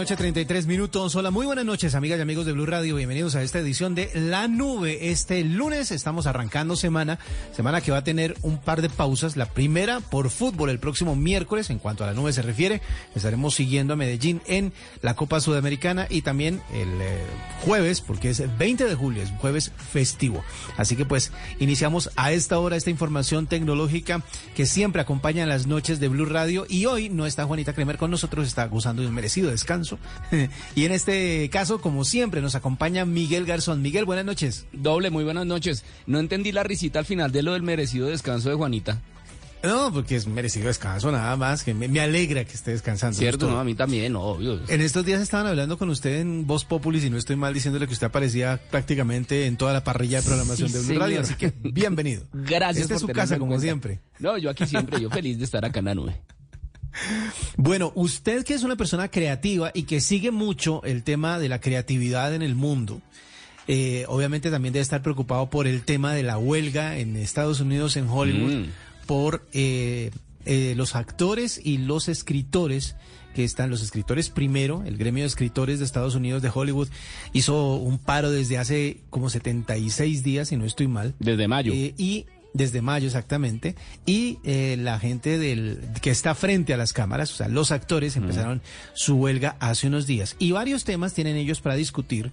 Noche, 33 minutos. Hola, muy buenas noches, amigas y amigos de Blue Radio. Bienvenidos a esta edición de La Nube. Este lunes estamos arrancando semana, semana que va a tener un par de pausas. La primera por fútbol el próximo miércoles, en cuanto a la nube se refiere. Estaremos siguiendo a Medellín en la Copa Sudamericana y también el eh, jueves, porque es 20 de julio, es un jueves festivo. Así que pues iniciamos a esta hora esta información tecnológica que siempre acompaña las noches de Blue Radio. Y hoy no está Juanita Kremer con nosotros, está gozando de un merecido descanso. y en este caso, como siempre, nos acompaña Miguel Garzón. Miguel, buenas noches. Doble, muy buenas noches. No entendí la risita al final de lo del merecido descanso de Juanita. No, porque es merecido descanso nada más, que me, alegra que esté descansando. Cierto, no, a mí también, obvio. En estos días estaban hablando con usted en Voz Populis y no estoy mal diciéndole que usted aparecía prácticamente en toda la parrilla de programación de Blue Radio, así que bienvenido. Gracias. Esta es su casa, como siempre. No, yo aquí siempre, yo feliz de estar acá en la nube. Bueno, usted que es una persona creativa y que sigue mucho el tema de la creatividad en el mundo, eh, obviamente también debe estar preocupado por el tema de la huelga en Estados Unidos, en Hollywood, mm. por eh, eh, los actores y los escritores que están los escritores primero, el gremio de escritores de Estados Unidos de Hollywood hizo un paro desde hace como 76 días, si no estoy mal. Desde mayo. y desde mayo exactamente, y eh, la gente del que está frente a las cámaras, o sea, los actores empezaron su huelga hace unos días. Y varios temas tienen ellos para discutir,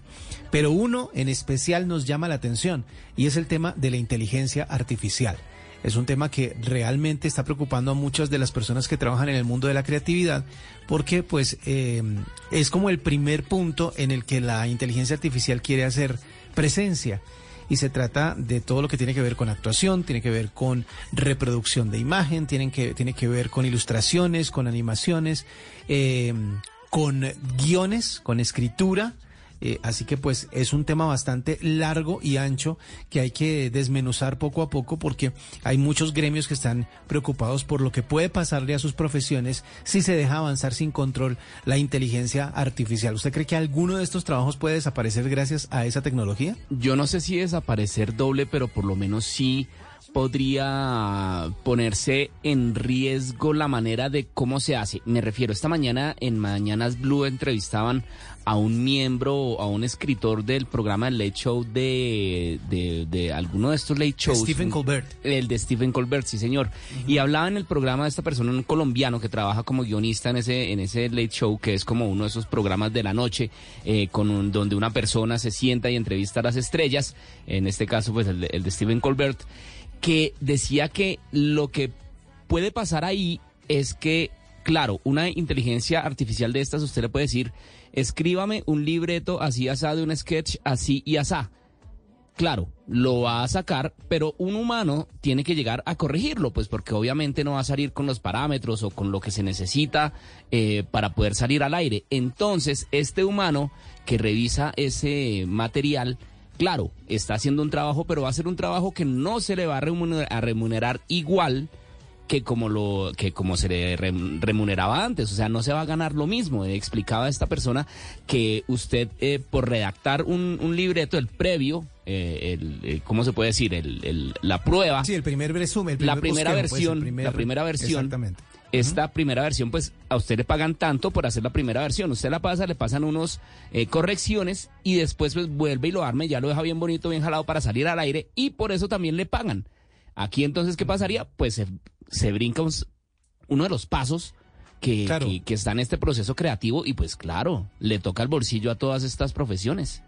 pero uno en especial nos llama la atención, y es el tema de la inteligencia artificial. Es un tema que realmente está preocupando a muchas de las personas que trabajan en el mundo de la creatividad, porque pues eh, es como el primer punto en el que la inteligencia artificial quiere hacer presencia y se trata de todo lo que tiene que ver con actuación, tiene que ver con reproducción de imagen, tiene que, tiene que ver con ilustraciones, con animaciones, eh, con guiones, con escritura eh, así que pues es un tema bastante largo y ancho que hay que desmenuzar poco a poco porque hay muchos gremios que están preocupados por lo que puede pasarle a sus profesiones si se deja avanzar sin control la inteligencia artificial. ¿Usted cree que alguno de estos trabajos puede desaparecer gracias a esa tecnología? Yo no sé si desaparecer doble, pero por lo menos sí podría ponerse en riesgo la manera de cómo se hace. Me refiero, esta mañana en Mañanas Blue entrevistaban a un miembro, a un escritor del programa Late Show de, de, alguno de estos Late Shows. Stephen Colbert. El de Stephen Colbert, sí señor. Y hablaba en el programa de esta persona, un colombiano que trabaja como guionista en ese, en ese Late Show, que es como uno de esos programas de la noche, eh, con donde una persona se sienta y entrevista a las estrellas, en este caso pues el el de Stephen Colbert, que decía que lo que puede pasar ahí es que, claro, una inteligencia artificial de estas, usted le puede decir, escríbame un libreto así asado de un sketch así y asá. Claro, lo va a sacar, pero un humano tiene que llegar a corregirlo, pues porque obviamente no va a salir con los parámetros o con lo que se necesita eh, para poder salir al aire. Entonces, este humano que revisa ese material, claro, está haciendo un trabajo, pero va a ser un trabajo que no se le va a remunerar, igual que como lo que como se le remuneraba antes, o sea, no se va a ganar lo mismo. Explicaba esta persona que usted eh, por redactar un, libreto, el previo, eh, el, eh, ¿cómo se puede decir? El, la prueba. Sí, el primer resumen, la primera versión, la primera versión. Exactamente esta primera versión, pues a usted le pagan tanto por hacer la primera versión. Usted la pasa, le pasan unos eh, correcciones y después pues vuelve y lo arme, ya lo deja bien bonito, bien jalado para salir al aire y por eso también le pagan. Aquí entonces, ¿qué pasaría? Pues se, brinca uno de los pasos que, que, está en este proceso creativo y pues claro, le toca el bolsillo a todas estas profesiones.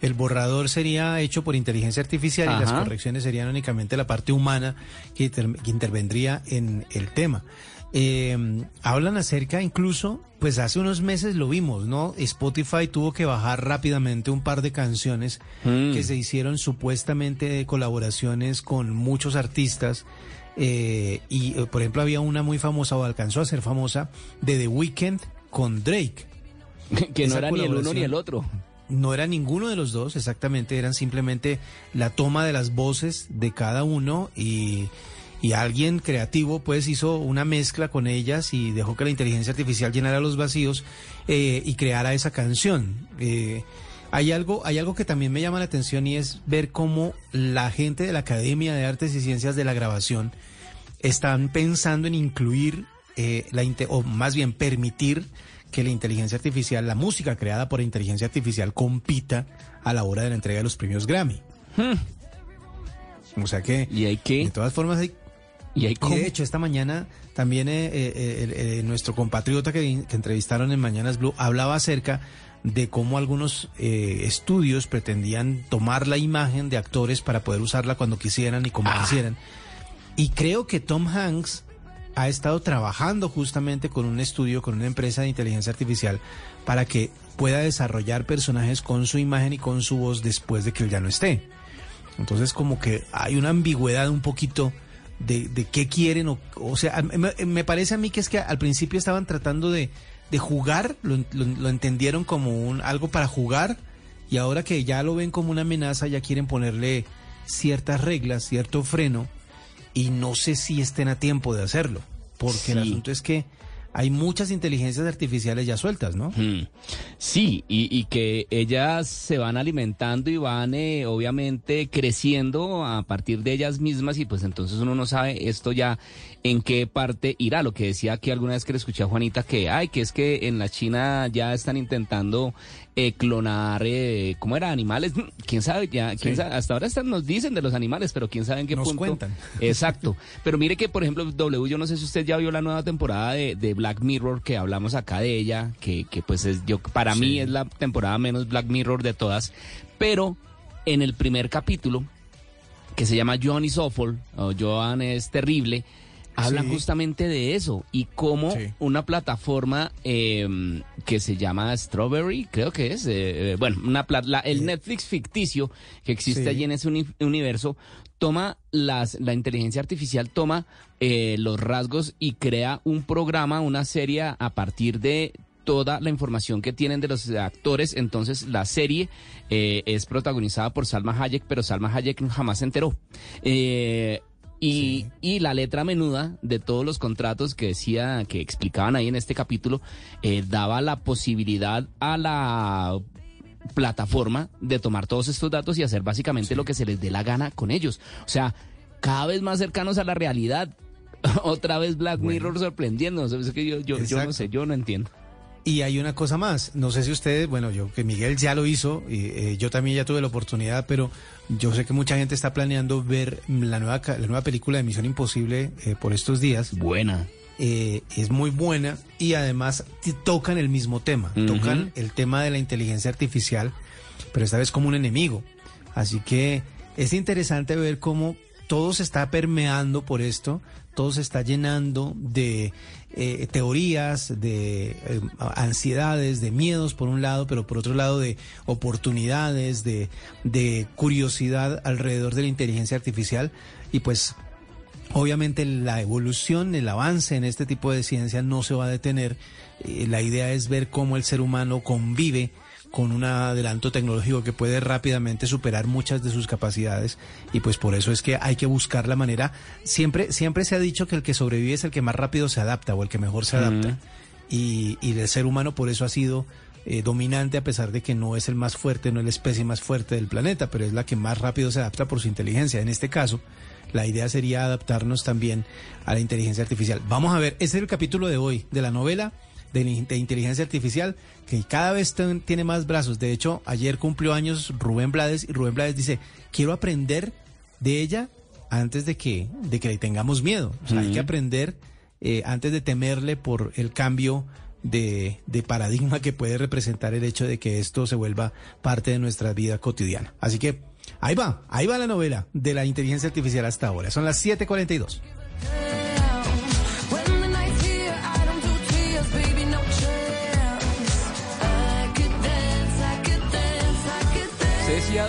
El borrador sería hecho por inteligencia artificial y las correcciones serían únicamente la parte humana que intervendría en el tema. Eh, hablan acerca incluso, pues hace unos meses lo vimos, ¿no? Spotify tuvo que bajar rápidamente un par de canciones mm. que se hicieron supuestamente de colaboraciones con muchos artistas. Eh, y, eh, por ejemplo, había una muy famosa, o alcanzó a ser famosa, de The Weeknd con Drake. que no era ni el uno ni el otro. No era ninguno de los dos, exactamente, eran simplemente la toma de las voces de cada uno y y alguien creativo pues hizo una mezcla con ellas y dejó que la inteligencia artificial llenara los vacíos eh, y creara esa canción. Eh, hay algo, hay algo que también me llama la atención y es ver cómo la gente de la Academia de Artes y Ciencias de la Grabación están pensando en incluir eh, la o más bien permitir que la inteligencia artificial, la música creada por inteligencia artificial compita a la hora de la entrega de los premios Grammy. Hmm. O sea que, ¿Y hay que? de todas formas hay ¿Y, de hecho, esta mañana también eh, eh, eh, nuestro compatriota que, entrevistaron en Mañanas Blue hablaba acerca de cómo algunos estudios pretendían tomar la imagen de actores para poder usarla cuando quisieran y como ah. quisieran. Y creo que Tom Hanks ha estado trabajando justamente con un estudio, con una empresa de inteligencia artificial, para que pueda desarrollar personajes con su imagen y con su voz después de que él ya no esté. Entonces como que hay una ambigüedad un poquito de, de qué quieren, o, o sea, me, parece a mí que es que al principio estaban tratando de, de jugar, lo, lo, entendieron como un algo para jugar, y ahora que ya lo ven como una amenaza, ya quieren ponerle ciertas reglas, cierto freno, y no sé si estén a tiempo de hacerlo, porque el asunto es que hay muchas inteligencias artificiales ya sueltas, ¿no? Hmm. Sí, y, que ellas se van alimentando y van eh, obviamente creciendo a partir de ellas mismas y pues entonces uno no sabe esto ya en qué parte irá. Lo que decía aquí alguna vez que le escuché a Juanita que, ay, que es que en la China ya están intentando eh, clonar, eh, ¿cómo era? Animales. ¿Quién sabe? Ya, ¿quién sabe? Hasta ahora nos dicen de los animales, pero quién sabe en qué nos punto. cuentan. Exacto. Pero mire que, por ejemplo, W, yo no sé si usted ya vio la nueva temporada de, de Black Mirror, que hablamos acá de ella, que, que pues es, yo, para mí es la temporada menos Black Mirror de todas, pero en el primer capítulo, que se llama Johnny Awful, o Joan es terrible, habla justamente de eso y cómo una plataforma em, que se llama Strawberry, creo que es, eh, eh, bueno, una el Netflix ficticio que existe allí en ese universo, toma las, la inteligencia artificial, toma eh, los rasgos y crea un programa, una serie a partir de toda la información que tienen de los actores. Entonces, la serie es protagonizada por Salma Hayek, pero Salma Hayek jamás se enteró. Eh, y, y, la letra menuda de todos los contratos que decía, que explicaban ahí en este capítulo, eh, daba la posibilidad a la plataforma de tomar todos estos datos y hacer básicamente lo que se les dé la gana con ellos. O sea, cada vez más cercanos a la realidad. Otra vez Black Mirror sorprendiendo. Es que yo, yo, yo no sé, yo no entiendo. Y hay una cosa más, no sé si ustedes, bueno, yo que Miguel ya lo hizo, y eh, yo también ya tuve la oportunidad, pero yo sé que mucha gente está planeando ver la nueva, la nueva película de Misión Imposible eh, por estos días. Buena. Eh, es muy buena y además tocan el mismo tema, tocan el tema de la inteligencia artificial, pero esta vez como un enemigo. Así que es interesante ver cómo todo se está permeando por esto, todo se está llenando de eh, teorías, de eh, ansiedades, de miedos por un lado, pero por otro lado de oportunidades, de, de curiosidad alrededor de la inteligencia artificial y pues Obviamente la evolución, el avance en este tipo de ciencia no se va a detener. Eh, la idea es ver cómo el ser humano convive con un adelanto tecnológico que puede rápidamente superar muchas de sus capacidades y pues por eso es que hay que buscar la manera. Siempre, siempre se ha dicho que el que sobrevive es el que más rápido se adapta o el que mejor se adapta. y, y, el ser humano por eso ha sido eh, dominante a pesar de que no es el más fuerte, no es la especie más fuerte del planeta, pero es la que más rápido se adapta por su inteligencia. En este caso, la idea sería adaptarnos también a la inteligencia artificial. Vamos a ver, ese es el capítulo de hoy de la novela de, inteligencia artificial que cada vez tiene más brazos. De hecho, ayer cumplió años Rubén Blades y Rubén Blades dice, quiero aprender de ella antes de que, de que le tengamos miedo. O sea, hay que aprender eh, antes de temerle por el cambio de, de, paradigma que puede representar el hecho de que esto se vuelva parte de nuestra vida cotidiana. Así que ahí va, ahí va la novela de la inteligencia artificial hasta ahora. Son las 7:42.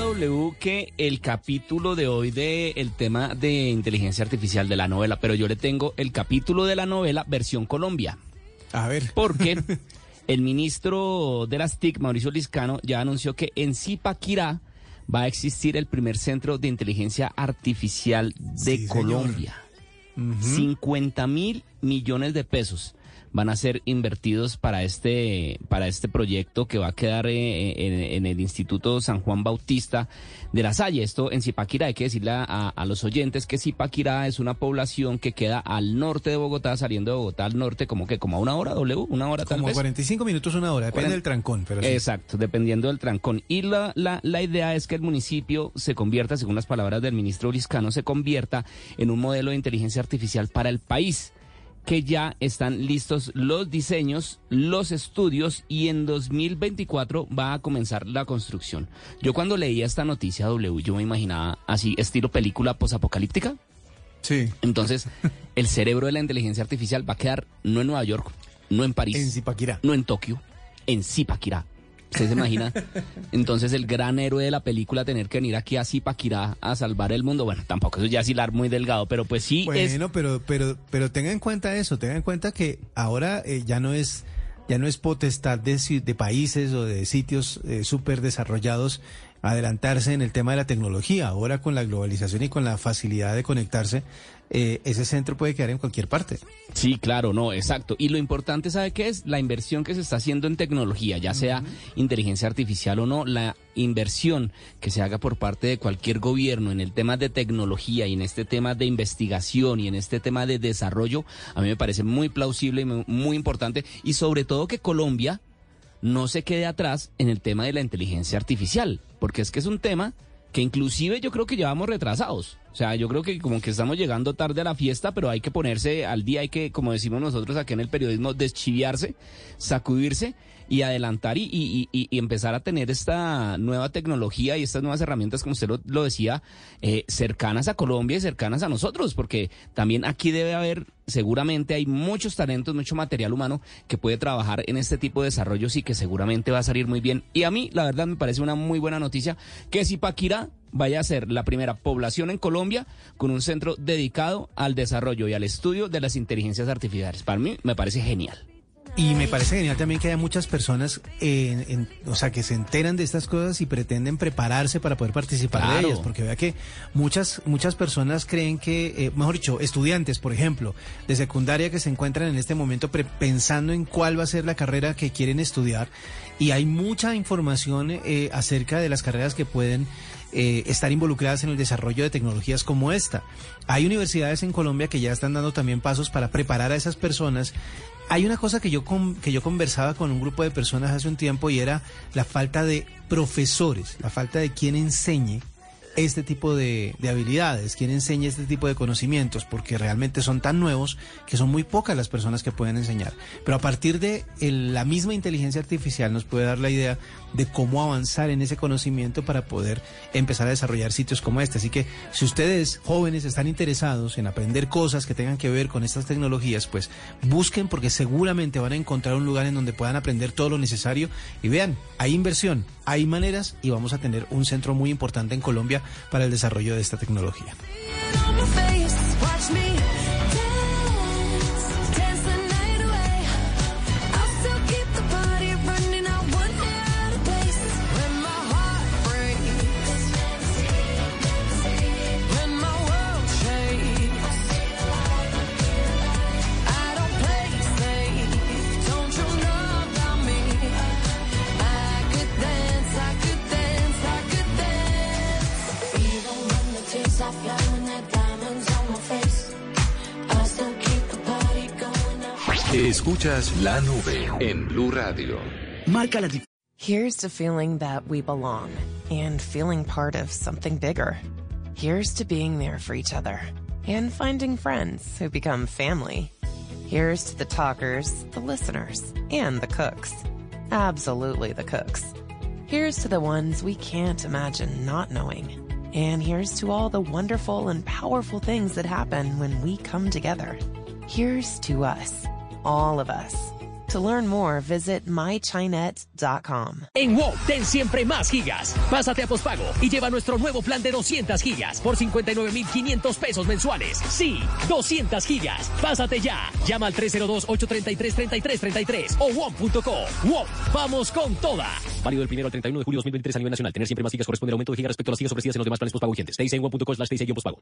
W que el capítulo de hoy de el tema de inteligencia artificial de la novela, pero yo le tengo el capítulo de la novela versión Colombia. A ver. Porque el ministro de las TIC, Mauricio Liscano, ya anunció que en Zipaquirá va a existir el primer centro de inteligencia artificial de Colombia. 50 mil millones de pesos van a ser invertidos para este, para este proyecto que va a quedar eh, en, el Instituto San Juan Bautista de la Salle. Esto en Zipaquirá, hay que decirle a, los oyentes que Zipaquirá es una población que queda al norte de Bogotá, saliendo de Bogotá al norte, como que como a una hora, W, una hora tal como vez. 45 minutos, una hora, depende del trancón. Pero Exacto, dependiendo del trancón. Y la, la, la idea es que el municipio se convierta, según las palabras del ministro Liscano, se convierta en un modelo de inteligencia artificial para el país que ya están listos los diseños, los estudios y en 2024 va a comenzar la construcción. Yo cuando leía esta noticia W, yo me imaginaba así, estilo película posapocalíptica. Sí. Entonces, el cerebro de la inteligencia artificial va a quedar no en Nueva York, no en París, en Zipaquirá, no en Tokio, en Zipaquirá. ¿Usted se imagina? Entonces el gran héroe de la película tener que venir aquí a Zipaquirá a salvar el mundo. Bueno, tampoco eso ya es hilar muy delgado, pero pues sí bueno, pero, pero, pero tenga en cuenta eso, tenga en cuenta que ahora eh, ya no es ya no es potestad de, de países o de sitios eh, súper desarrollados adelantarse en el tema de la tecnología. Ahora con la globalización y con la facilidad de conectarse, eh, ese centro puede quedar en cualquier parte. Sí, claro, no, exacto. Y lo importante, ¿sabe qué es? La inversión que se está haciendo en tecnología, ya sea inteligencia artificial o no, la inversión que se haga por parte de cualquier gobierno en el tema de tecnología y en este tema de investigación y en este tema de desarrollo, a mí me parece muy plausible y muy importante. Y sobre todo que Colombia no se quede atrás en el tema de la inteligencia artificial, porque es que es un tema que inclusive yo creo que llevamos retrasados. O sea, yo creo que como que estamos llegando tarde a la fiesta, pero hay que ponerse al día, hay que, como decimos nosotros aquí en el periodismo, deschiviarse, sacudirse y adelantar y, y, y, empezar a tener esta nueva tecnología y estas nuevas herramientas, como usted lo, decía, eh, cercanas a Colombia y cercanas a nosotros, porque también aquí debe haber, seguramente hay muchos talentos, mucho material humano que puede trabajar en este tipo de desarrollos y que seguramente va a salir muy bien. Y a mí, la verdad, me parece una muy buena noticia que si Paquira vaya a ser la primera población en Colombia con un centro dedicado al desarrollo y al estudio de las inteligencias artificiales. Para mí me parece genial. Y me parece genial también que haya muchas personas, en, o sea, que se enteran de estas cosas y pretenden prepararse para poder participar de ellas, porque vea que muchas muchas personas creen que, eh, mejor dicho, estudiantes, por ejemplo, de secundaria que se encuentran en este momento pensando en cuál va a ser la carrera que quieren estudiar y hay mucha información eh, acerca de las carreras que pueden eh, estar involucradas en el desarrollo de tecnologías como esta. Hay universidades en Colombia que ya están dando también pasos para preparar a esas personas hay una cosa que yo, que yo conversaba con un grupo de personas hace un tiempo y era la falta de profesores, la falta de quien enseñe este tipo de, habilidades, quien enseña este tipo de conocimientos, porque realmente son tan nuevos que son muy pocas las personas que pueden enseñar. Pero a partir de la misma inteligencia artificial nos puede dar la idea de cómo avanzar en ese conocimiento para poder empezar a desarrollar sitios como este. Así que si ustedes jóvenes están interesados en aprender cosas que tengan que ver con estas tecnologías, pues busquen porque seguramente van a encontrar un lugar en donde puedan aprender todo lo necesario y vean, hay inversión, hay maneras y vamos a tener un centro muy importante en Colombia para el desarrollo de esta tecnología. Escuchas la nube en Blue Radio. Marca la Here's to feeling that we belong and feeling part of something bigger. Here's to being there for each other and finding friends who become family. Here's to the talkers, the listeners, and the cooks. Absolutely the cooks. Here's to the ones we can't imagine not knowing. And here's to all the wonderful and powerful things that happen when we come together. Here's to us all of us. To learn more, visit mychinet.com. En WOW, ten siempre más gigas. Pásate a pospago y lleva nuestro nuevo plan de 200 gigas por 59,500 pesos mensuales. Sí, 200 gigas. Pásate ya. Llama al 302-833-3333 o WOW.co. WOW, vamos con toda. Válido del 1 al 31 de julio 2023 a nivel nacional. Tener siempre más gigas corresponde al aumento de gigas respecto a las gigas ofrecidas en los demás planes postpago vigentes. en WOW.co slash pospago.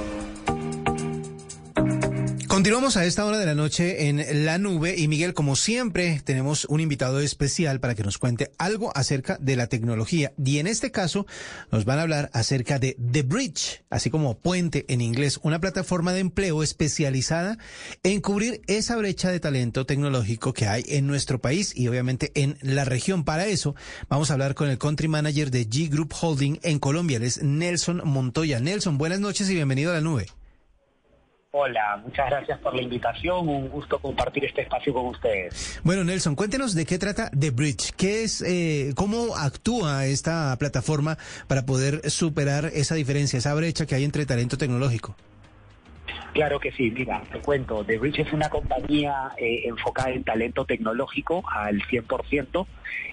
Continuamos a esta hora de la noche en la nube y Miguel, como siempre, tenemos un invitado especial para que nos cuente algo acerca de la tecnología. Y en este caso nos van a hablar acerca de The Bridge, así como Puente en inglés, una plataforma de empleo especializada en cubrir esa brecha de talento tecnológico que hay en nuestro país y obviamente en la región. Para eso vamos a hablar con el country manager de G Group Holding en Colombia, es Nelson Montoya. Nelson, buenas noches y bienvenido a la nube. Hola, muchas gracias por la invitación. Un gusto compartir este espacio con ustedes. Bueno, Nelson, cuéntenos de qué trata The Bridge. ¿Qué es, eh, cómo actúa esta plataforma para poder superar esa diferencia, esa brecha que hay entre talento tecnológico? Claro que sí, mira, te cuento, The Bridge es una compañía eh, enfocada en talento tecnológico al 100%.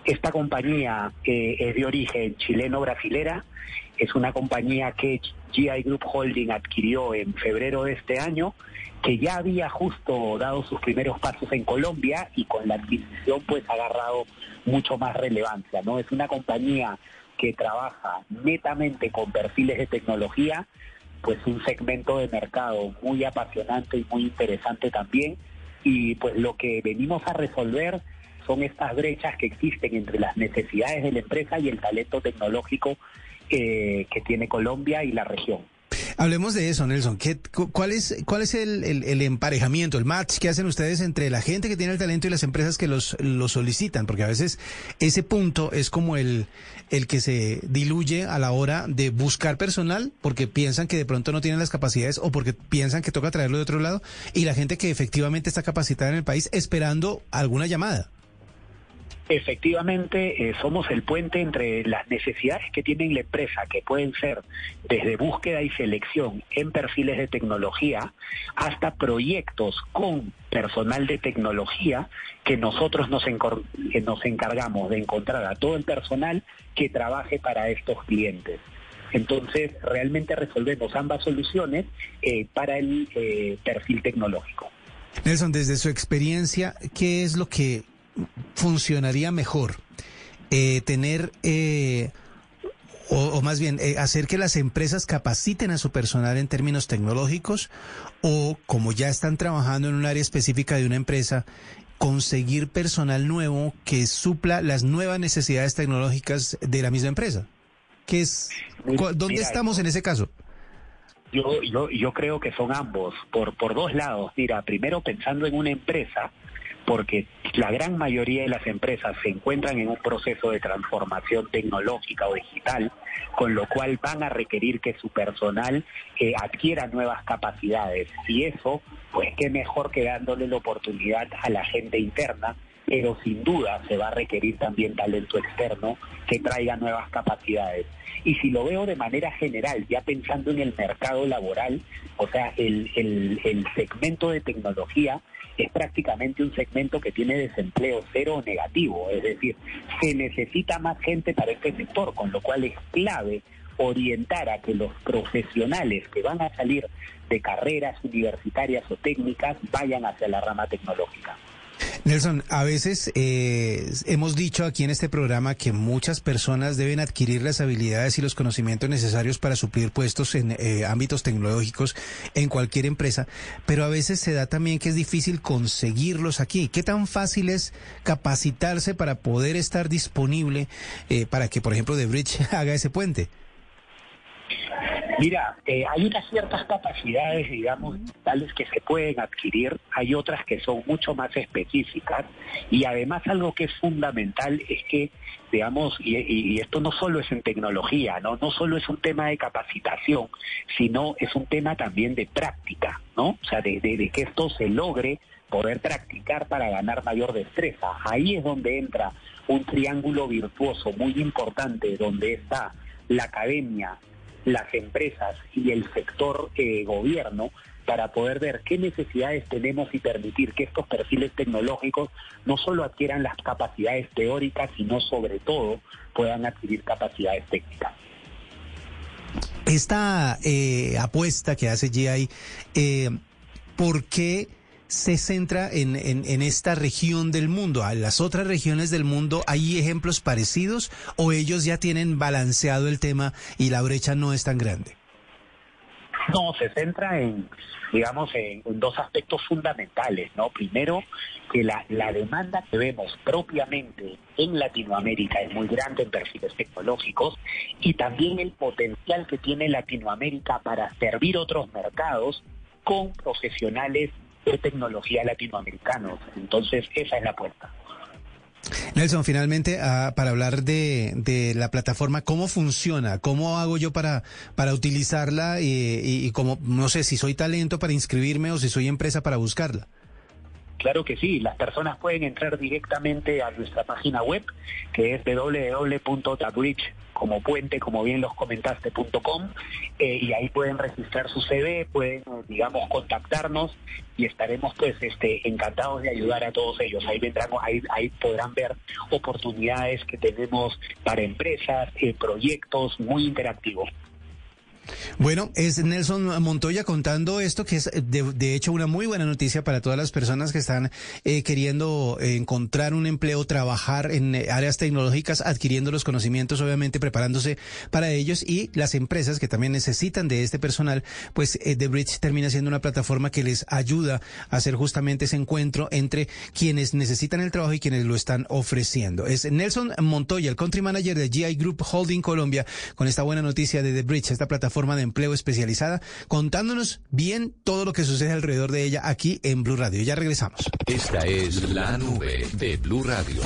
Esta compañía eh, es de origen chileno-brasilera, es una compañía que GI Group Holding adquirió en febrero de este año, que ya había justo dado sus primeros pasos en Colombia y con la adquisición pues ha agarrado mucho más relevancia, ¿no? Es una compañía que trabaja netamente con perfiles de tecnología, pues un segmento de mercado muy apasionante y muy interesante también y pues lo que venimos a resolver son estas brechas que existen entre las necesidades de la empresa y el talento tecnológico que, tiene Colombia y la región. Hablemos de eso, Nelson. ¿Qué, ¿Cuál es, cuál es el, emparejamiento, el match que hacen ustedes entre la gente que tiene el talento y las empresas que los, solicitan? Porque a veces ese punto es como el, el que se diluye a la hora de buscar personal porque piensan que de pronto no tienen las capacidades o porque piensan que toca traerlo de otro lado y la gente que efectivamente está capacitada en el país esperando alguna llamada. Efectivamente, eh, somos el puente entre las necesidades que tiene la empresa, que pueden ser desde búsqueda y selección en perfiles de tecnología, hasta proyectos con personal de tecnología, que nosotros nos, encargamos de encontrar a todo el personal que trabaje para estos clientes. Entonces, realmente resolvemos ambas soluciones eh, para el eh, perfil tecnológico. Nelson, desde su experiencia, ¿qué es lo que funcionaría mejor? Eh, tener, o, o, más bien, hacer que las empresas capaciten a su personal en términos tecnológicos, o como ya están trabajando en un área específica de una empresa, conseguir personal nuevo que supla las nuevas necesidades tecnológicas de la misma empresa. ¿Qué es, ¿Dónde estamos en ese caso? Yo, yo, yo creo que son ambos, por, por dos lados. Mira, primero pensando en una empresa, porque la gran mayoría de las empresas se encuentran en un proceso de transformación tecnológica o digital, con lo cual van a requerir que su personal eh, adquiera nuevas capacidades. Y eso, pues qué mejor que dándole la oportunidad a la gente interna pero sin duda se va a requerir también talento externo que traiga nuevas capacidades. Y si lo veo de manera general, ya pensando en el mercado laboral, o sea, el, el, segmento de tecnología es prácticamente un segmento que tiene desempleo cero o negativo, es decir, se necesita más gente para este sector, con lo cual es clave orientar a que los profesionales que van a salir de carreras universitarias o técnicas vayan hacia la rama tecnológica. Nelson, a veces eh, hemos dicho aquí en este programa que muchas personas deben adquirir las habilidades y los conocimientos necesarios para suplir puestos en eh, ámbitos tecnológicos en cualquier empresa, pero a veces se da también que es difícil conseguirlos aquí. ¿Qué tan fácil es capacitarse para poder estar disponible eh, para que, por ejemplo, The Bridge haga ese puente? Mira, eh, hay unas ciertas capacidades, digamos, tales que se pueden adquirir, hay otras que son mucho más específicas y además algo que es fundamental es que, digamos, y, esto no solo es en tecnología, ¿no? No solo es un tema de capacitación, sino es un tema también de práctica, ¿no? O sea, de, de que esto se logre poder practicar para ganar mayor destreza. Ahí es donde entra un triángulo virtuoso muy importante, donde está la academia, las empresas y el sector gobierno para poder ver qué necesidades tenemos y permitir que estos perfiles tecnológicos no solo adquieran las capacidades teóricas, sino sobre todo puedan adquirir capacidades técnicas. Esta eh, apuesta que hace GI, eh, ¿por qué se centra en, en, esta región del mundo. ¿A las otras regiones del mundo hay ejemplos parecidos o ellos ya tienen balanceado el tema y la brecha no es tan grande? No, se centra en, digamos, en, dos aspectos fundamentales, ¿no? Primero, que la, la, demanda que vemos propiamente en Latinoamérica es muy grande en perfiles tecnológicos y también el potencial que tiene Latinoamérica para servir otros mercados con profesionales de tecnología latinoamericanos. Entonces, esa es la puerta. Nelson, finalmente, ah, para hablar de, de, la plataforma, ¿cómo funciona? ¿Cómo hago yo para, para utilizarla? Y, y, cómo, no sé, si soy talento para inscribirme o si soy empresa para buscarla. Claro que sí, las personas pueden entrar directamente a nuestra página web, que es www.tabridge como puente, como bien los comentaste.com, eh, y ahí pueden registrar su CV, pueden, digamos, contactarnos y estaremos pues este encantados de ayudar a todos ellos. Ahí vendrán, ahí, ahí podrán ver oportunidades que tenemos para empresas, eh, proyectos muy interactivos. Bueno, es Nelson Montoya contando esto, que es de, hecho una muy buena noticia para todas las personas que están eh, queriendo encontrar un empleo, trabajar en áreas tecnológicas, adquiriendo los conocimientos, obviamente preparándose para ellos y las empresas que también necesitan de este personal, pues eh, The Bridge termina siendo una plataforma que les ayuda a hacer justamente ese encuentro entre quienes necesitan el trabajo y quienes lo están ofreciendo. Es Nelson Montoya, el country manager de GI Group Holding Colombia, con esta buena noticia de The Bridge, esta plataforma forma de empleo especializada, contándonos bien todo lo que sucede alrededor de ella aquí en Blue Radio. Ya regresamos. Esta es la nube de Blue Radio.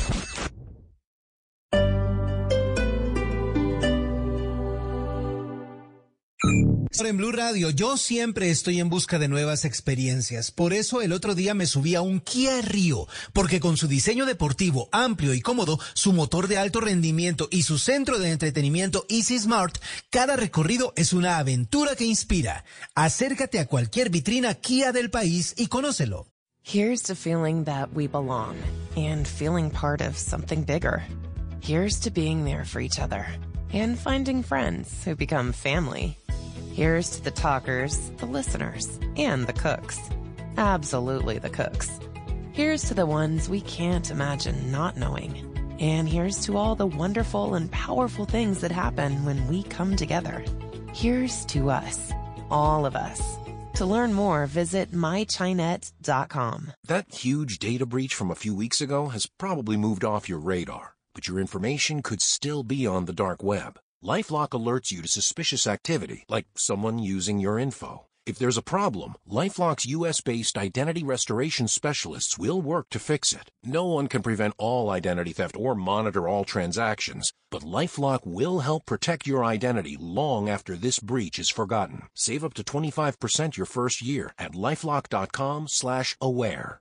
En Blue Radio, yo siempre estoy en busca de nuevas experiencias. Por eso el otro día me subí a un Kia Rio, porque con su diseño deportivo amplio y cómodo, su motor de alto rendimiento y su centro de entretenimiento Easy Smart, cada recorrido es una aventura que inspira. Acércate a cualquier vitrina Kia del país y conócelo. Here's to feeling that we belong and feeling part of something bigger. Here's to being there for each other. and finding friends who become family. Here's to the talkers, the listeners, and the cooks. Absolutely the cooks. Here's to the ones we can't imagine not knowing. And here's to all the wonderful and powerful things that happen when we come together. Here's to us, all of us. To learn more, visit mychinet.com. That huge data breach from a few weeks ago has probably moved off your radar, but your information could still be on the dark web. LifeLock alerts you to suspicious activity, like someone using your info. If there's a problem, LifeLock's US-based identity restoration specialists will work to fix it. No one can prevent all identity theft or monitor all transactions, but LifeLock will help protect your identity long after this breach is forgotten. Save up to 25% your first year at lifelock.com/aware.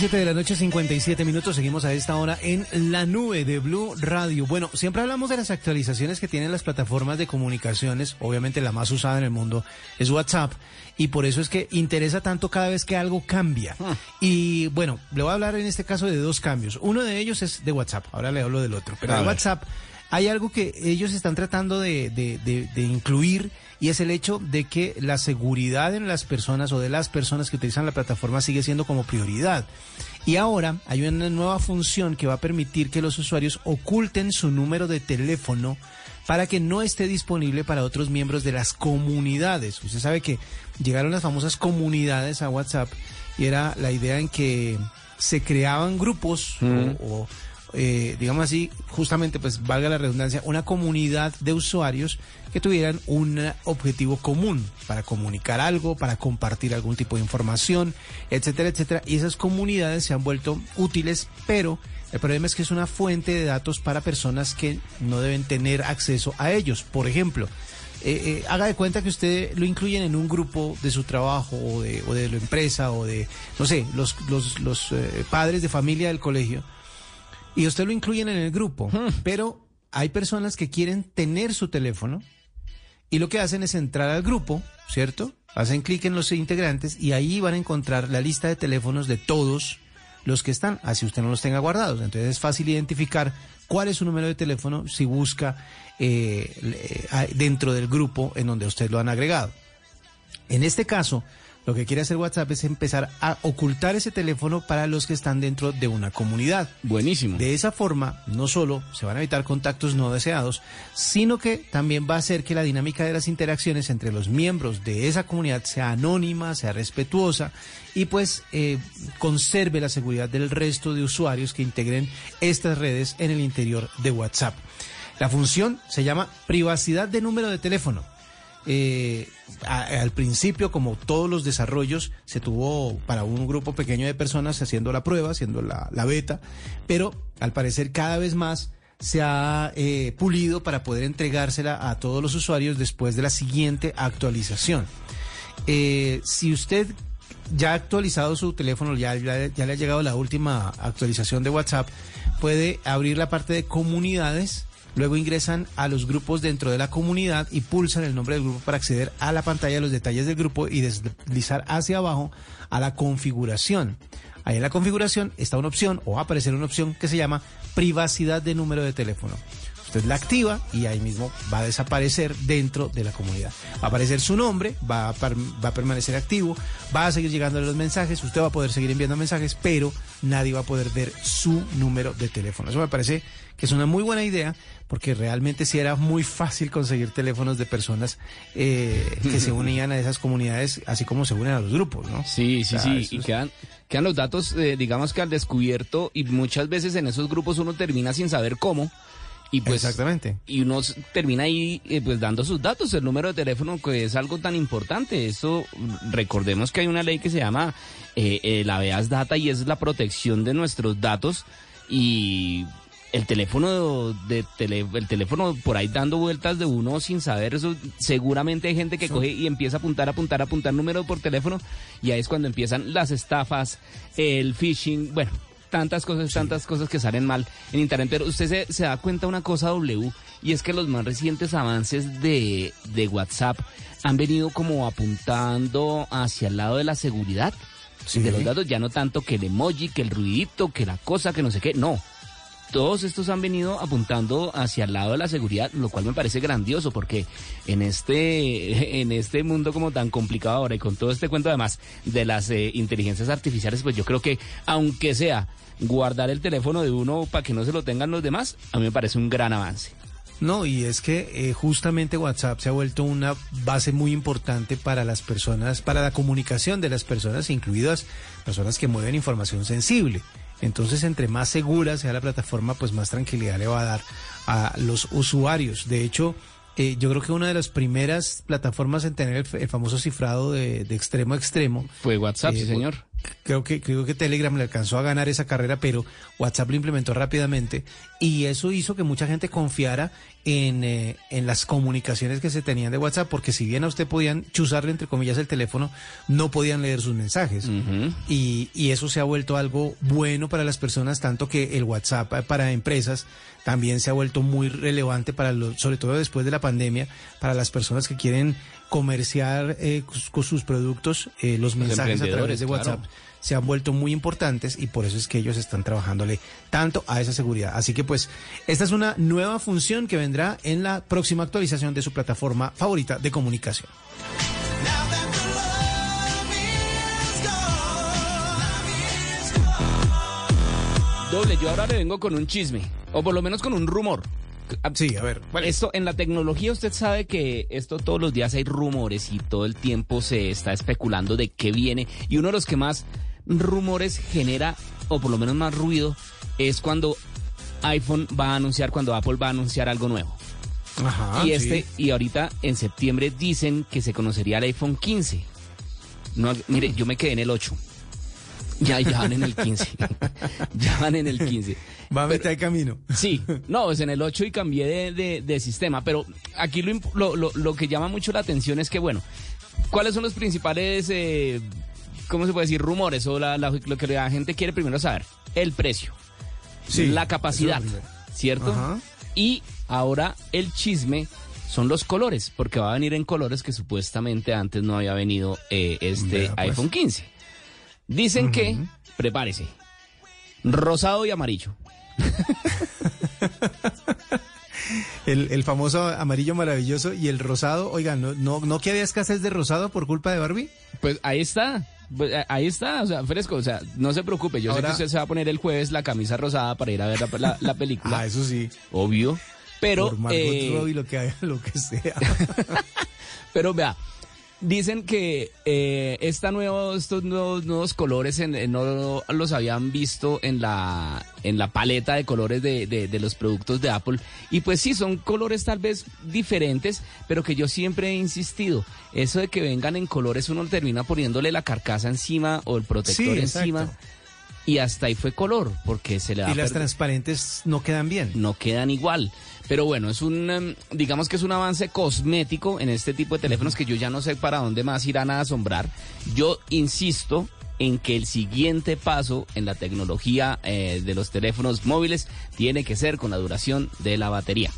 7 de la noche, 57 minutos. Seguimos a esta hora en la nube de Blue Radio. Bueno, siempre hablamos de las actualizaciones que tienen las plataformas de comunicaciones. Obviamente la más usada en el mundo es WhatsApp. Y por eso es que interesa tanto cada vez que algo cambia. Y bueno, le voy a hablar en este caso de dos cambios. Uno de ellos es de WhatsApp. Ahora le hablo del otro. Pero de. WhatsApp hay algo que ellos están tratando de, de- de- de incluir y es el hecho de que la seguridad en las personas o de las personas que utilizan la plataforma sigue siendo como prioridad. Y ahora hay una nueva función que va a permitir que los usuarios oculten su número de teléfono para que no esté disponible para otros miembros de las comunidades. Usted sabe que llegaron las famosas comunidades a WhatsApp y era la idea en que se creaban grupos o- o eh, digamos así, justamente, pues valga la redundancia, una comunidad de usuarios que tuvieran un objetivo común para comunicar algo, para compartir algún tipo de información, etcétera, etcétera. Y esas comunidades se han vuelto útiles, pero el problema es que es una fuente de datos para personas que no deben tener acceso a ellos. Por ejemplo, eh, eh, haga de cuenta que usted lo incluyen en un grupo de su trabajo o de, o de la empresa o de, no sé, los, los, los eh, padres de familia del colegio y usted lo incluyen en el grupo, pero hay personas que quieren tener su teléfono y lo que hacen es entrar al grupo, ¿cierto? Hacen clic en los integrantes y ahí van a encontrar la lista de teléfonos de todos los que están, así usted no los tenga guardados. Entonces es fácil identificar cuál es su número de teléfono si busca eh, a- dentro del grupo en donde usted lo han agregado. En este caso, lo que quiere hacer WhatsApp es empezar a ocultar ese teléfono para los que están dentro de una comunidad. Buenísimo. De esa forma, no solo se van a evitar contactos no deseados, sino que también va a hacer que la dinámica de las interacciones entre los miembros de esa comunidad sea anónima, sea respetuosa y pues eh, conserve la seguridad del resto de usuarios que integren estas redes en el interior de WhatsApp. La función se llama privacidad de número de teléfono. Eh, al principio, como todos los desarrollos, se tuvo para un grupo pequeño de personas haciendo la prueba, haciendo la, beta, pero al parecer cada vez más se ha eh, pulido para poder entregársela a todos los usuarios después de la siguiente actualización. Eh, si usted ya ha actualizado su teléfono, ya, ya le ha llegado la última actualización de WhatsApp, puede abrir la parte de comunidades, luego ingresan a los grupos dentro de la comunidad y pulsan el nombre del grupo para acceder a la pantalla de los detalles del grupo y deslizar hacia abajo a la configuración. Ahí en la configuración está una opción o va a aparecer una opción que se llama privacidad de número de teléfono. Usted la activa y ahí mismo va a desaparecer dentro de la comunidad. Va a aparecer su nombre, va a, va a permanecer activo, va a seguir llegando los mensajes, usted va a poder seguir enviando mensajes, pero nadie va a poder ver su número de teléfono. Eso me parece que es una muy buena idea porque realmente sí era muy fácil conseguir teléfonos de personas eh, que se unían a esas comunidades, así como se unen a los grupos, ¿no? Sí, sí, O sea, sí. eso Y es- quedan, quedan los datos, eh, digamos que al descubierto, y muchas veces en esos grupos uno termina sin saber cómo. Y pues, Exactamente. Y uno termina ahí eh, pues dando sus datos, el número de teléfono, que es algo tan importante. Esto, mm, recordemos que hay una ley que se llama eh, eh, la VEAS Data y es la protección de nuestros datos. Y el teléfono de tele- el teléfono por ahí dando vueltas de uno sin saber eso seguramente hay gente que coge y empieza a apuntar apuntar apuntar número por teléfono y ahí es cuando empiezan las estafas el phishing bueno tantas cosas tantas cosas que salen mal en internet. Pero usted se, se da cuenta una cosa W y es que los más recientes avances de, de WhatsApp han venido como apuntando hacia el lado de la seguridad. Sí. de los datos ya no tanto que el emoji que el ruidito que la cosa que no sé qué no todos estos han venido apuntando hacia el lado de la seguridad, lo cual me parece grandioso porque en este en este mundo como tan complicado ahora y con todo este cuento además de las eh, inteligencias artificiales, pues yo creo que aunque sea guardar el teléfono de uno para que no se lo tengan los demás, a mí me parece un gran avance. No, y es que eh, justamente WhatsApp se ha vuelto una base muy importante para las personas, para la comunicación de las personas, incluidas personas que mueven información sensible. Entonces, entre más segura sea la plataforma, pues más tranquilidad le va a dar a los usuarios. De hecho, eh, yo creo que una de las primeras plataformas en tener el, famoso cifrado de, de extremo a extremo Fue WhatsApp, Eh, sí señor. Creo que, creo que Telegram le alcanzó a ganar esa carrera, pero WhatsApp lo implementó rápidamente y eso hizo que mucha gente confiara en, eh, en las comunicaciones que se tenían de WhatsApp, porque si bien a usted podían chuzarle, entre comillas, el teléfono, no podían leer sus mensajes. Y, y eso se ha vuelto algo bueno para las personas, tanto que el WhatsApp eh, para empresas también se ha vuelto muy relevante para los, sobre todo después de la pandemia, para las personas que quieren comerciar eh, con sus productos, eh, los mensajes a través de claro. WhatsApp se han vuelto muy importantes y por eso es que ellos están trabajándole tanto a esa seguridad. Así que pues esta es una nueva función que vendrá en la próxima actualización de su plataforma favorita de comunicación. Doble, yo ahora le vengo con un chisme, o por lo menos con un rumor. Ah, Sí, a ver. ¿cuál es? Esto en la tecnología usted sabe que esto todos los días hay rumores y todo el tiempo se está especulando de qué viene y uno de los que más rumores genera o por lo menos más ruido es cuando iPhone va a anunciar cuando Apple va a anunciar algo nuevo. Ajá, y este sí. y ahorita en septiembre dicen que se conocería el iPhone 15. No, mire, yo me quedé en el 8. Ya, ya van en el 15. ya van en el 15. Va a meter camino. Sí, no, es en el 8 y cambié de, de- de sistema, pero aquí lo, lo, lo- lo que llama mucho la atención es que, bueno, ¿cuáles son los principales, eh, cómo se puede decir, rumores o la- la- lo que la gente quiere primero saber? El precio, Sí, la capacidad. ¿cierto? Ajá. Y ahora el chisme son los colores, porque va a venir en colores que supuestamente antes no había venido eh, este pues. iPhone 15. Dicen que, prepárese, rosado y amarillo. El, el famoso amarillo maravilloso y el rosado. Oigan, ¿no, no, ¿no que había escasez de rosado por culpa de Barbie? Pues ahí está. Pues, ahí está, o sea, fresco, o sea, no se preocupe, yo sé que usted se va a poner el jueves la camisa rosada para ir a ver la, la- la película, Ah, eso sí. obvio, pero, por Margot eh, Robbie, lo que, haga, lo que sea. pero vea, dicen que eh, esta nuevo, estos nuevos, nuevos colores en- en- no los habían visto en la, en la paleta de colores de, de- de los productos de Apple. Y pues sí, son colores tal vez diferentes, pero que yo siempre he insistido. Eso de que vengan en colores, uno termina poniéndole la carcasa encima o el protector Sí, exacto. encima. Y hasta ahí fue color, porque se le da y las transparentes no quedan bien. no quedan igual. Pero bueno, es un, em, digamos que es un avance cosmético en este tipo de teléfonos que yo ya no sé para dónde más irán a asombrar. Yo insisto en que el siguiente paso en la tecnología eh, de los teléfonos móviles tiene que ser con la duración de la batería.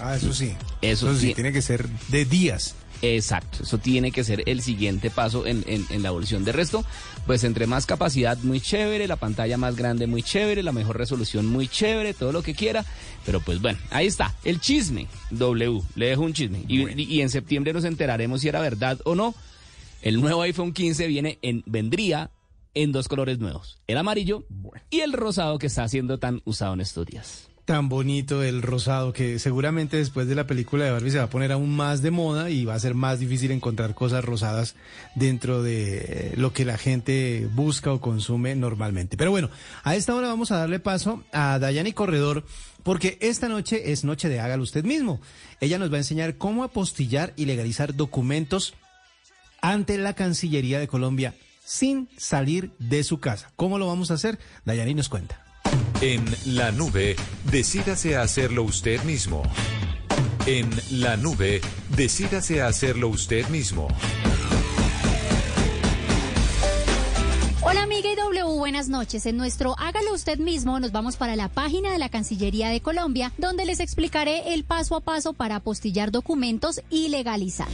Ah, eso sí. Eso sí, sí. tiene que ser de días. Exacto, eso tiene que ser el siguiente paso en, en- en la evolución. De resto, pues entre más capacidad, muy chévere, la pantalla más grande, muy chévere, la mejor resolución, muy chévere, todo lo que quiera. Pero pues bueno, ahí está, el chisme, W, le dejo un chisme. Y, y en septiembre nos enteraremos si era verdad o no. El nuevo iPhone 15 viene en, vendría en dos colores nuevos, el amarillo y el rosado que está siendo tan usado en estos días. Tan bonito el rosado que seguramente después de la película de Barbie se va a poner aún más de moda y va a ser más difícil encontrar cosas rosadas dentro de eh, lo que la gente busca o consume normalmente. Pero bueno, a esta hora vamos a darle paso a Dayani Corredor porque esta noche es noche de hágalo usted mismo. Ella nos va a enseñar cómo apostillar y legalizar documentos ante la Cancillería de Colombia sin salir de su casa. ¿Cómo lo vamos a hacer? Dayani nos cuenta. En la nube, decídase a hacerlo usted mismo. En la nube, decídase a hacerlo usted mismo. Hola amiga IW, buenas noches. En nuestro Hágalo usted mismo nos vamos para la página de la Cancillería de Colombia, donde les explicaré el paso a paso para apostillar documentos y legalizar.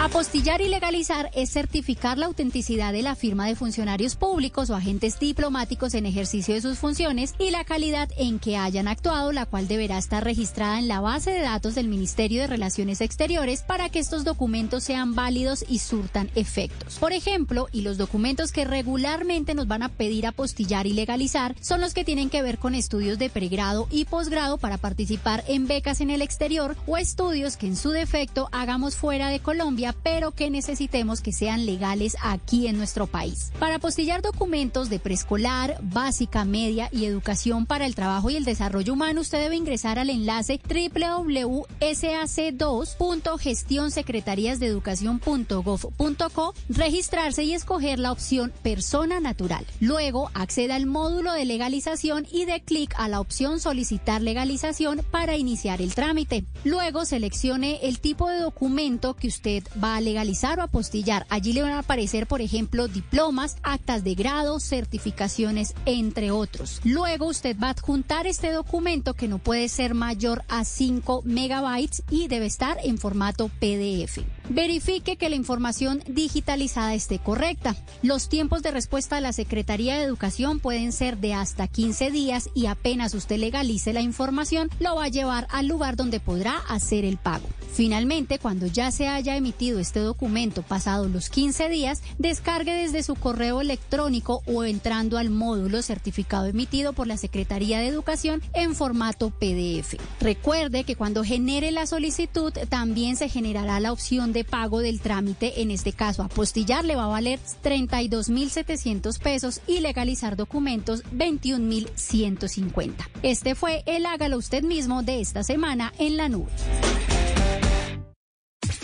Apostillar y legalizar es certificar la autenticidad de la firma de funcionarios públicos o agentes diplomáticos en ejercicio de sus funciones y la calidad en que hayan actuado, la cual deberá estar registrada en la base de datos del Ministerio de Relaciones Exteriores para que estos documentos sean válidos y surtan efectos. Por ejemplo, y los documentos que regularmente nos van a pedir apostillar y legalizar son los que tienen que ver con estudios de pregrado y posgrado para participar en becas en el exterior o estudios que en su defecto hagamos fuera de Colombia, pero que necesitemos que sean legales aquí en nuestro país. Para apostillar documentos de preescolar, básica, media y educación para el trabajo y el desarrollo humano, usted debe ingresar al enlace www.sac2.gestionsecretaríasdeeducación.gov.co, registrarse y escoger la opción persona natural. Luego acceda al módulo de legalización y dé clic a la opción solicitar legalización para iniciar el trámite. Luego seleccione el tipo de documento que usted va a legalizar o apostillar. Allí le van a aparecer, por ejemplo, diplomas, actas de grado, certificaciones, entre otros. Luego usted va a adjuntar este documento que no puede ser mayor a 5 megabytes y debe estar en formato PDF. Verifique que la información digitalizada esté correcta. Los tiempos de respuesta de la Secretaría de Educación pueden ser de hasta 15 días y apenas usted legalice la información, lo va a llevar al lugar donde podrá hacer el pago. Finalmente, cuando ya se haya emitido este documento pasados los 15 días, descargue desde su correo electrónico o entrando al módulo certificado emitido por la Secretaría de Educación en formato PDF. Recuerde que cuando genere la solicitud también se generará la opción de pago del trámite, en este caso apostillar le va a valer 32.700 pesos y legalizar documentos 21.150. Este fue el hágalo usted mismo de esta semana en la nube.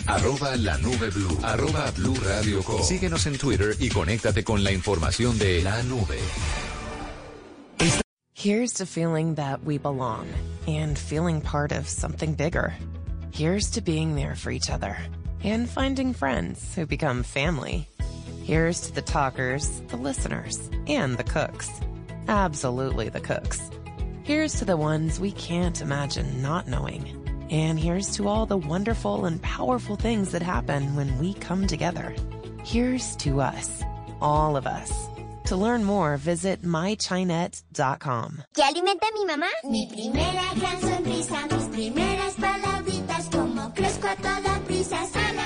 Arroba la nube blue. Arroba blue radio com. Síguenos en Twitter y conéctate con la información de la nube. Here's to feeling that we belong and feeling part of something bigger. Here's to being there for each other and finding friends who become family. Here's to the talkers, the listeners, and the cooks. Absolutely the cooks. Here's to the ones we can't imagine not knowing. And here's to all the wonderful and powerful things that happen when we come together. Here's to us, all of us. To learn more, visit mychinet.com. ¿Qué alimenta mi mamá? Mi primera gran sonrisa, mis primeras palabritas, como crezco a toda prisa, solo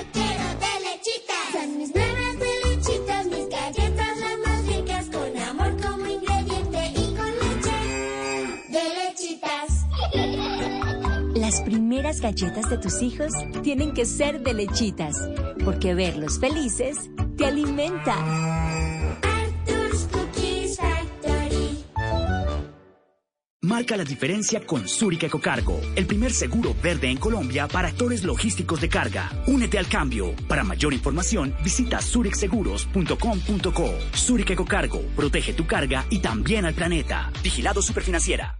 Las primeras galletas de tus hijos tienen que ser de lechitas, porque verlos felices te alimenta. Arthur's Cookies Factory. Marca la diferencia con Zurich Ecocargo, el primer seguro verde en Colombia para actores logísticos de carga. Únete al cambio. Para mayor información, visita zurichseguros.com.co. Zurich Ecocargo, protege tu carga y también al planeta. Vigilado Superfinanciera.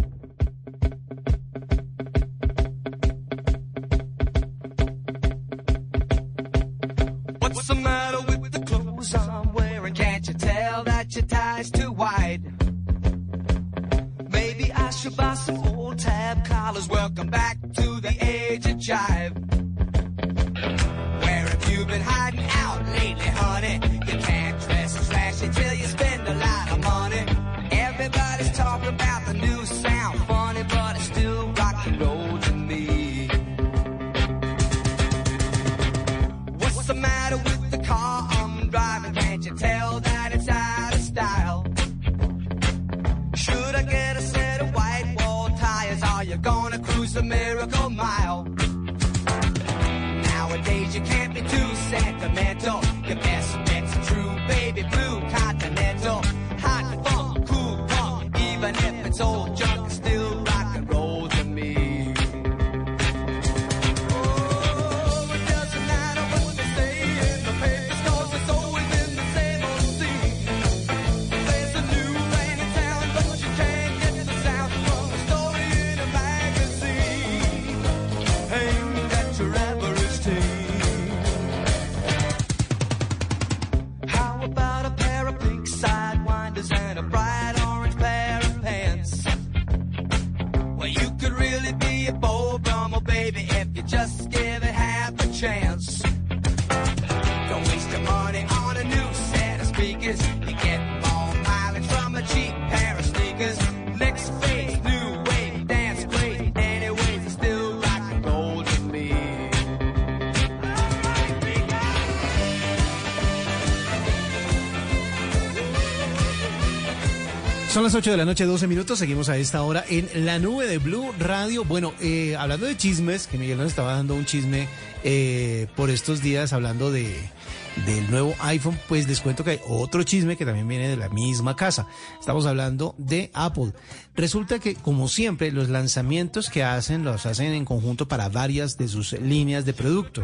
soldier. Las 8 de la noche, 12 minutos. Seguimos a esta hora en la nube de Blue Radio. Bueno, eh, hablando de chismes, que Miguel nos estaba dando un chisme eh, por estos días hablando de del nuevo iPhone, pues les cuento que hay otro chisme que también viene de la misma casa. Estamos hablando de Apple. Resulta que, como siempre, los lanzamientos que hacen los hacen en conjunto para varias de sus líneas de producto.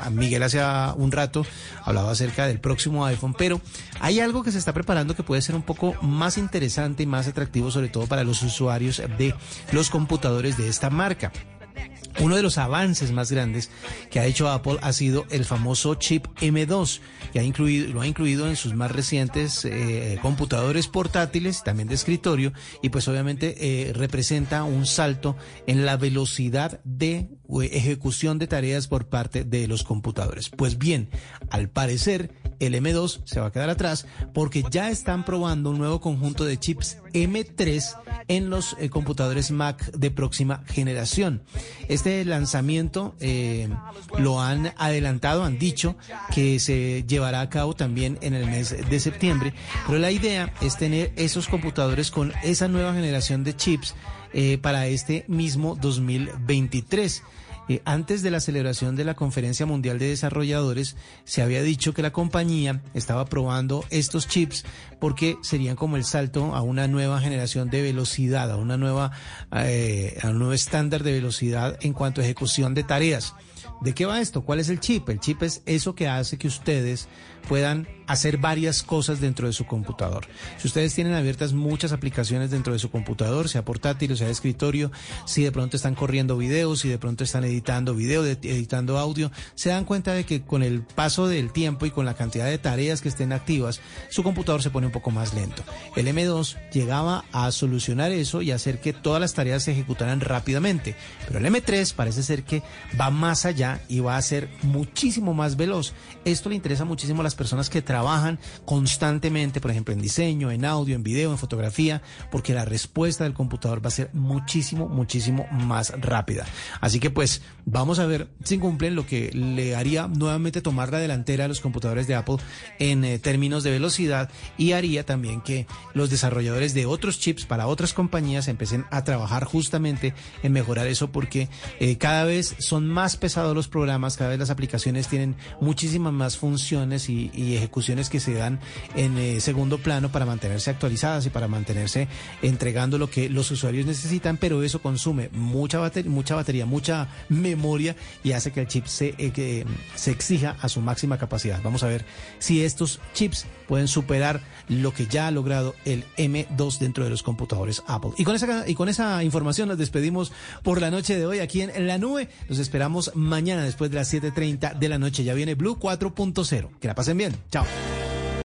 A- Miguel hace un rato hablaba acerca del próximo iPhone, pero hay algo que se está preparando que puede ser un poco más interesante y más atractivo, sobre todo para los usuarios de los computadores de esta marca. Uno de los avances más grandes que ha hecho Apple ha sido el famoso chip M2, que ha incluido, lo ha incluido en sus más recientes eh, computadores portátiles, también de escritorio, y pues obviamente eh, representa un salto en la velocidad de ejecución de tareas por parte de los computadores. Pues bien, al parecer el M2 se va a quedar atrás porque ya están probando un nuevo conjunto de chips M3 en los eh, computadores Mac de próxima generación. Este lanzamiento eh, lo han adelantado, han dicho que se llevará a cabo también en el mes de septiembre, pero la idea es tener esos computadores con esa nueva generación de chips eh, para este mismo 2023. Eh, antes de la celebración de la Conferencia Mundial de Desarrolladores, se había dicho que la compañía estaba probando estos chips porque serían como el salto a una nueva generación de velocidad, a una nueva, eh, a un nuevo estándar de velocidad en cuanto a ejecución de tareas. ¿De qué va esto? ¿Cuál es el chip? El chip es eso que hace que ustedes puedan hacer varias cosas dentro de su computador. Si ustedes tienen abiertas muchas aplicaciones dentro de su computador, sea portátil o sea escritorio, si de pronto están corriendo videos, si de pronto están editando video, de- editando audio, se dan cuenta de que con el paso del tiempo y con la cantidad de tareas que estén activas, su computador se pone un poco más lento. El M2 llegaba a solucionar eso y hacer que todas las tareas se ejecutaran rápidamente, pero el M3 parece ser que va más allá y va a ser muchísimo más veloz. Esto le interesa muchísimo a las personas que trabajan constantemente, por ejemplo, en diseño, en audio, en video, en fotografía, porque la respuesta del computador va a ser muchísimo, muchísimo más rápida. Así que pues vamos a ver si cumplen lo que le haría nuevamente tomar la delantera a los computadores de Apple en eh, términos de velocidad y haría también que los desarrolladores de otros chips para otras compañías empiecen a trabajar justamente en mejorar eso porque eh, cada vez son más pesados los programas, cada vez las aplicaciones tienen muchísimas más funciones y, y ejecuciones que se dan en eh, segundo plano para mantenerse actualizadas y para mantenerse entregando lo que los usuarios necesitan, pero eso consume mucha batería, mucha batería, mucha memoria y hace que el chip se, eh, que, se exija a su máxima capacidad. Vamos a ver si estos chips pueden superar lo que ya ha logrado el M2 dentro de los computadores Apple. Y con esa, y con esa información nos despedimos por la noche de hoy aquí en la nube. Los esperamos mañana después de las 7.30 de la noche. Ya viene Blue 4.0. Que la pasen bien. Chao.